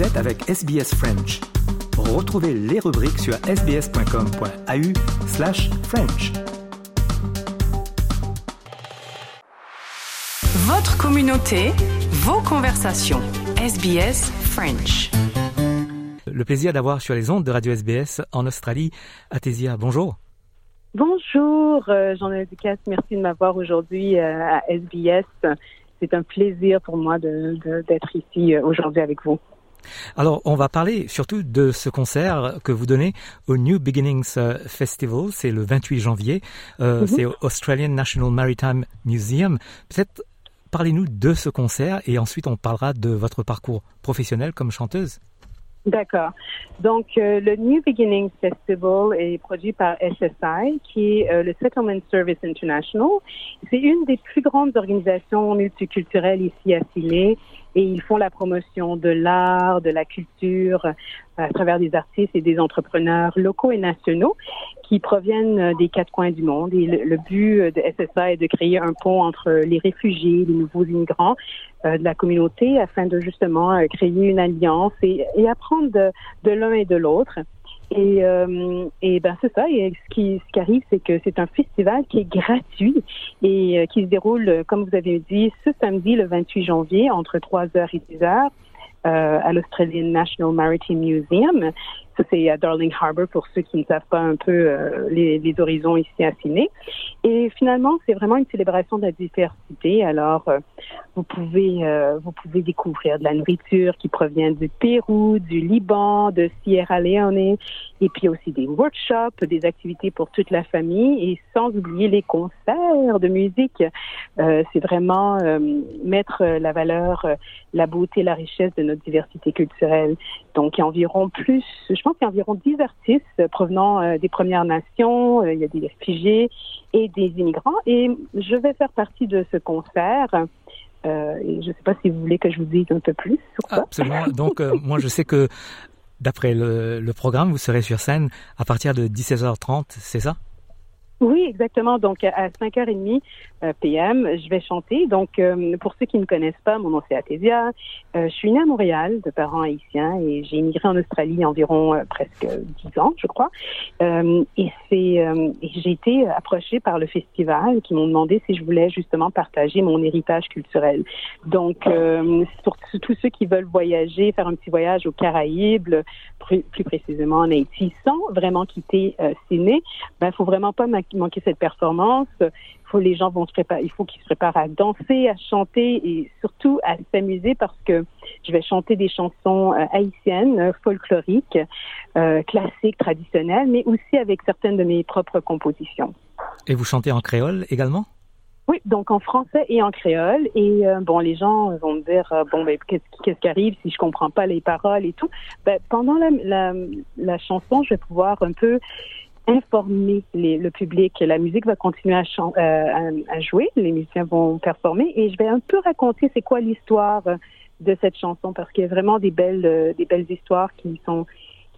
Vous êtes avec SBS French. Retrouvez les rubriques sur sbs.com.au slash French. Votre communauté, vos conversations. SBS French. Le plaisir d'avoir sur les ondes de Radio SBS en Australie, Athésia. Bonjour. Bonjour, euh, Jean-Noël Ducasse. Merci de m'avoir aujourd'hui euh, à SBS. C'est un plaisir pour moi d'être ici euh, aujourd'hui avec vous. Alors, on va parler surtout de ce concert que vous donnez au New Beginnings Festival. C'est le 28 janvier. Mm-hmm. C'est au Australian National Maritime Museum. Peut-être parlez-nous de ce concert et ensuite on parlera de votre parcours professionnel comme chanteuse. D'accord. Donc, euh, le New Beginnings Festival est produit par SSI, qui est euh, le Settlement Service International. C'est une des plus grandes organisations multiculturelles ici à Sydney et ils font la promotion de l'art, de la culture à travers des artistes et des entrepreneurs locaux et nationaux qui proviennent euh, des quatre coins du monde. Et le, but de SSA est de créer un pont entre les réfugiés, les nouveaux immigrants euh, de la communauté afin de justement euh, créer une alliance et, et apprendre de, de l'un et de l'autre. Et, euh, et ben c'est ça. Et ce qui, ce qui arrive, c'est que c'est un festival qui est gratuit et qui se déroule, comme vous avez dit, ce samedi, le 28 janvier, entre 3h et 10h. Euh, à l'Australian National Maritime Museum. Ça, c'est à Darling Harbour pour ceux qui ne savent pas un peu euh, les, les, horizons ici à Sydney. Et finalement, c'est vraiment une célébration de la diversité. Alors, euh, vous pouvez vous pouvez découvrir de la nourriture qui provient du Pérou, du Liban, de Sierra Leone, et puis aussi des workshops, des activités pour toute la famille, et sans oublier les concerts de musique. c'est vraiment mettre la valeur, la beauté, la richesse de notre diversité culturelle. Donc, environ plus, je pense qu'il y a environ 10 artistes provenant euh, des Premières Nations, euh, il y a des réfugiés et des immigrants. Et je vais faire partie de ce concert. Euh, et je ne sais pas si vous voulez que je vous dise un peu plus sur ça. Absolument. Donc, moi, je sais que d'après le, le programme, vous serez sur scène à partir de 16h30, c'est ça? Oui, exactement. Donc, à 5h30 euh, PM, je vais chanter. Donc, euh, pour ceux qui ne connaissent pas, mon nom c'est Athésia. Euh, je suis née à Montréal de parents haïtiens et j'ai immigré en Australie environ presque 10 ans, je crois. et c'est, j'ai été approchée par le festival qui m'ont demandé si je voulais justement partager mon héritage culturel. Donc, pour tous ceux qui veulent voyager, faire un petit voyage aux Caraïbes, plus, précisément en Haïti, sans vraiment quitter Sydney, ben, faut vraiment pas manquer cette performance. Il faut les gens vont se préparer, il faut qu'ils se préparent à danser, à chanter et surtout à s'amuser parce que je vais chanter des chansons euh, haïtiennes, euh, folkloriques, euh, classiques, traditionnelles, mais aussi avec certaines de mes propres compositions. Et vous chantez en créole également? Oui, donc en français et en créole. Et bon, les gens vont me dire bon, ben qu'est-ce qui arrive si je comprends pas les paroles et tout. Ben, pendant la, la, la chanson, je vais pouvoir un peu informer le public. La musique va continuer à, euh, à, jouer, les musiciens vont performer et je vais un peu raconter c'est quoi l'histoire de cette chanson parce qu'il y a vraiment des belles, euh, des belles histoires qui sont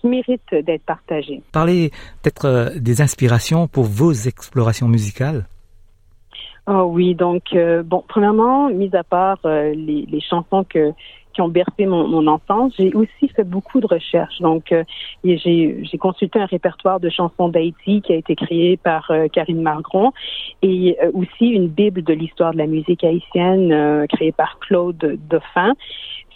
qui méritent d'être partagées. Parlez peut-être euh, des inspirations pour vos explorations musicales. Oh oui, donc bon, premièrement, mis à part les, les chansons que qui ont bercé mon, mon enfance. J'ai aussi fait beaucoup de recherches. Donc, euh, j'ai consulté un répertoire de chansons d'Haïti qui a été créé par euh, Karine Margron et euh, aussi une bible de l'histoire de la musique haïtienne créée par Claude Dauphin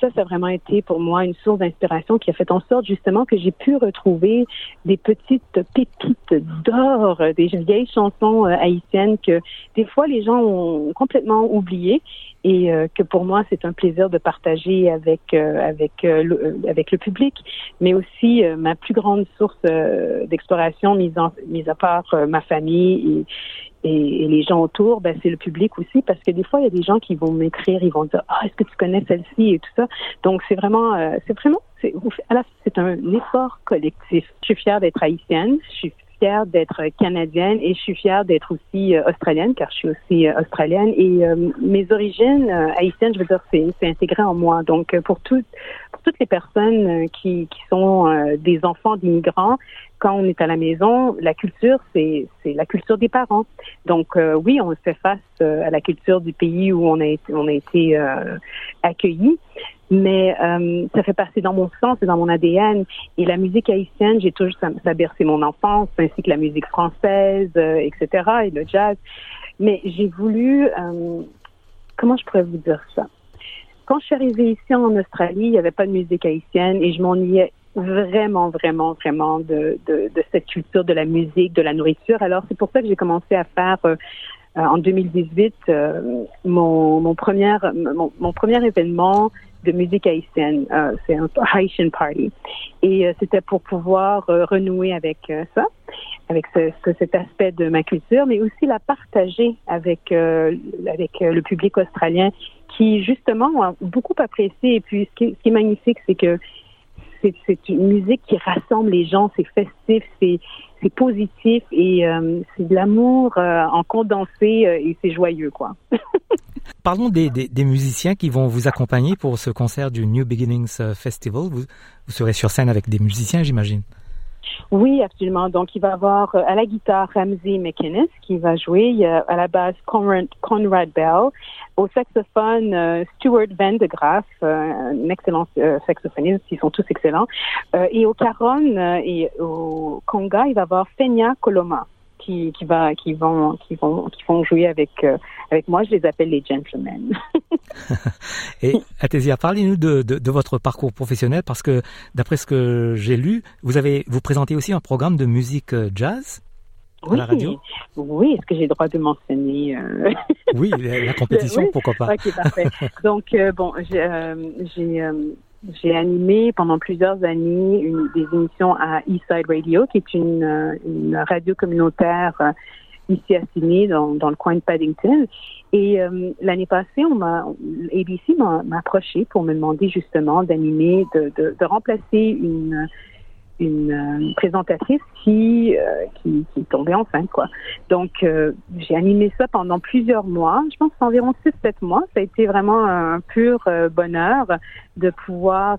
ça, ça a vraiment été pour moi une source d'inspiration qui a fait en sorte justement que j'ai pu retrouver des petites pépites d'or, des vieilles chansons haïtiennes que des fois les gens ont complètement oubliées. Et euh, que pour moi c'est un plaisir de partager avec euh, euh, avec le public, mais aussi ma plus grande source d'exploration, mise en mise à part ma famille et, et, les gens autour, ben, c'est le public aussi, parce que des fois, il y a des gens qui vont m'écrire, ils vont dire, ah, est-ce que tu connais celle-ci et tout ça. Donc, c'est vraiment, c'est vraiment, c'est, c'est un effort collectif. Je suis fière d'être haïtienne, je suis fière d'être canadienne et je suis fière d'être aussi euh, australienne car je suis aussi euh, australienne et euh, mes origines haïtiennes, je veux dire, c'est, c'est intégré en moi. Donc pour toutes pour toutes les personnes qui, qui sont des enfants d'immigrants, quand on est à la maison, la culture, c'est la culture des parents. Donc oui, on fait face à la culture du pays où on a été on a été accueilli, mais euh, ça fait partie dans mon sang, c'est dans mon ADN. Et la musique haïtienne, j'ai toujours ça, ça, a bercé mon enfance, ainsi que la musique française, euh, etc. et le jazz. Mais j'ai voulu, euh, comment je pourrais vous dire ça? Quand je suis arrivée ici en Australie, il n'y avait pas de musique haïtienne et je m'ennuyais vraiment, vraiment, vraiment de, de, de, cette culture de la musique, de la nourriture. Alors c'est pour ça que j'ai commencé à faire euh, en 2018 euh, mon, mon, premier, mon, mon premier événement de musique haïtienne. Euh, c'est un Haitian Party. Et euh, c'était pour pouvoir euh, renouer avec ça, avec ce, cet aspect de ma culture, mais aussi la partager avec, avec le public australien qui, justement, a beaucoup apprécié. Et puis, ce qui, ce qui est magnifique, c'est que c'est une musique qui rassemble les gens, c'est festif, c'est c'est positif et euh, c'est de l'amour euh, en condensé euh, et c'est joyeux quoi. Parlons des, des, musiciens qui vont vous accompagner pour ce concert du New Beginnings Festival. Vous, vous serez sur scène avec des musiciens, j'imagine. Oui, absolument. Donc, il va avoir à la guitare Ramsey McInnes qui va jouer, à la basse Conrad, Bell, au saxophone, euh, Stuart Van de Graaf, euh, un excellent euh, saxophoniste, ils sont tous excellents. et au caron et au conga, il va avoir Fenia Coloma qui, qui va qui vont qui vont qui vont jouer avec avec moi. Je les appelle les gentlemen. Et Athesia parlez-nous de, de, de, votre parcours professionnel parce que d'après ce que j'ai lu vous avez vous présentez aussi un programme de musique jazz oui, la radio. Oui, est-ce que j'ai le droit de mentionner euh... Oui, la, compétition, pourquoi pas. Ok, parfait. Donc, euh, bon, j'ai euh, euh, j'ai animé pendant plusieurs années une, des émissions à Eastside Radio, qui est une, une radio communautaire ici à Sydney, dans, dans, le coin de Paddington. Et l'année passée, on m'a ABC m'a approché pour me demander justement d'animer, de, de, de remplacer une une euh, présentatrice qui, euh, qui, qui tombait enceinte quoi. Donc euh, j'ai animé ça pendant plusieurs mois, je pense environ 6-7 mois. Ça a été vraiment un pur bonheur de pouvoir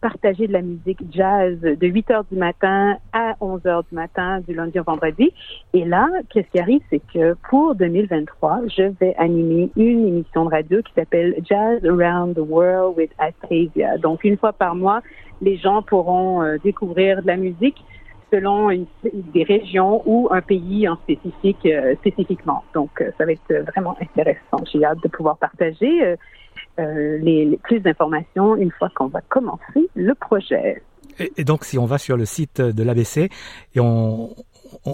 partager de la musique jazz de 8 heures du matin à 11 heures du matin du lundi au vendredi. Et là, qu'est-ce qui arrive, c'est que pour 2023, je vais animer une émission de radio qui s'appelle Jazz Around the World with Atasia. Donc une fois par mois, les gens pourront euh, découvrir de la musique selon une, des régions ou un pays en spécifique euh, spécifiquement. Donc, euh, ça va être vraiment intéressant. J'ai hâte de pouvoir partager les, plus d'informations une fois qu'on va commencer le projet. Et, donc, si on va sur le site de l'ABC et on,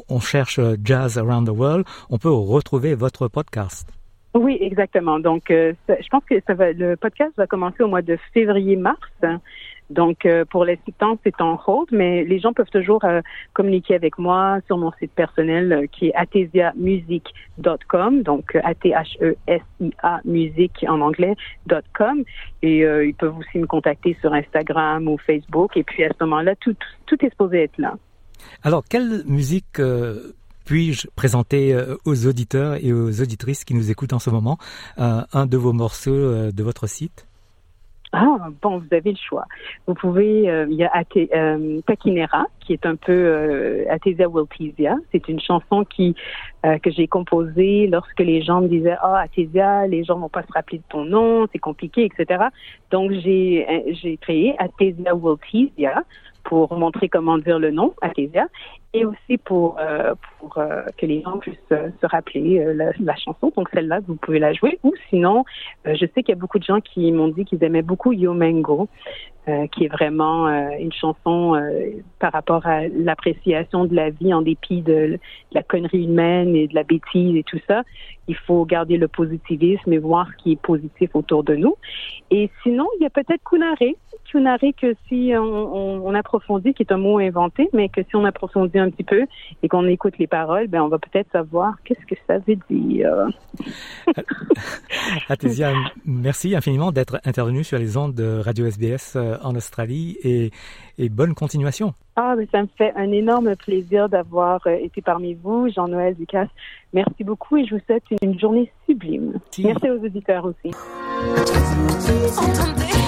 on, cherche Jazz Around the World, on peut retrouver votre podcast. Oui, exactement. Donc, je pense que ça va, le podcast va commencer au mois de février-mars. Donc, euh, pour l'instant, c'est en hold, mais les gens peuvent toujours euh, communiquer avec moi sur mon site personnel euh, qui est athesiamusic.com, donc A-T-H-E-S-I-A musique en anglais.com. Et ils peuvent aussi me contacter sur Instagram ou Facebook. Et puis, à ce moment-là, tout, tout, est supposé être là. Alors, quelle musique puis-je présenter aux auditeurs et aux auditrices qui nous écoutent en ce moment un de vos morceaux de votre site? Ah, bon, vous avez le choix. Vous pouvez, euh, il y a euh, Takinera, qui est un peu euh, Athesia Wiltesia. C'est une chanson qui euh, que j'ai composée lorsque les gens me disaient Ah, Athesia, les gens vont pas se rappeler de ton nom, c'est compliqué, etc. Donc, j'ai j'ai créé Athesia Wiltesia pour montrer comment dire le nom, Athesia, et aussi pour euh, pour euh, que les gens puissent euh, se rappeler la, chanson. Donc celle-là, vous pouvez la jouer. Ou sinon, je sais qu'il y a beaucoup de gens qui m'ont dit qu'ils aimaient beaucoup Yo Mango, qui est vraiment une chanson par rapport à l'appréciation de la vie en dépit de, la connerie humaine et de la bêtise et tout ça. Il faut garder le positivisme et voir ce qui est positif autour de nous. Et sinon, il y a peut-être Kunare. Kunare que si on, on, on approfondit, qui est un mot inventé, mais que si on approfondit un petit peu et qu'on écoute les paroles, ben on va peut-être savoir qu'est-ce que ça veut dire. Athesia, merci infiniment d'être intervenu sur les ondes de Radio SBS euh, en Australie et, et bonne continuation. Ah, mais ça me fait un énorme plaisir d'avoir euh, été parmi vous, Jean-Noël Ducasse. Merci beaucoup et je vous souhaite une journée sublime. Merci aux auditeurs aussi. Entendez,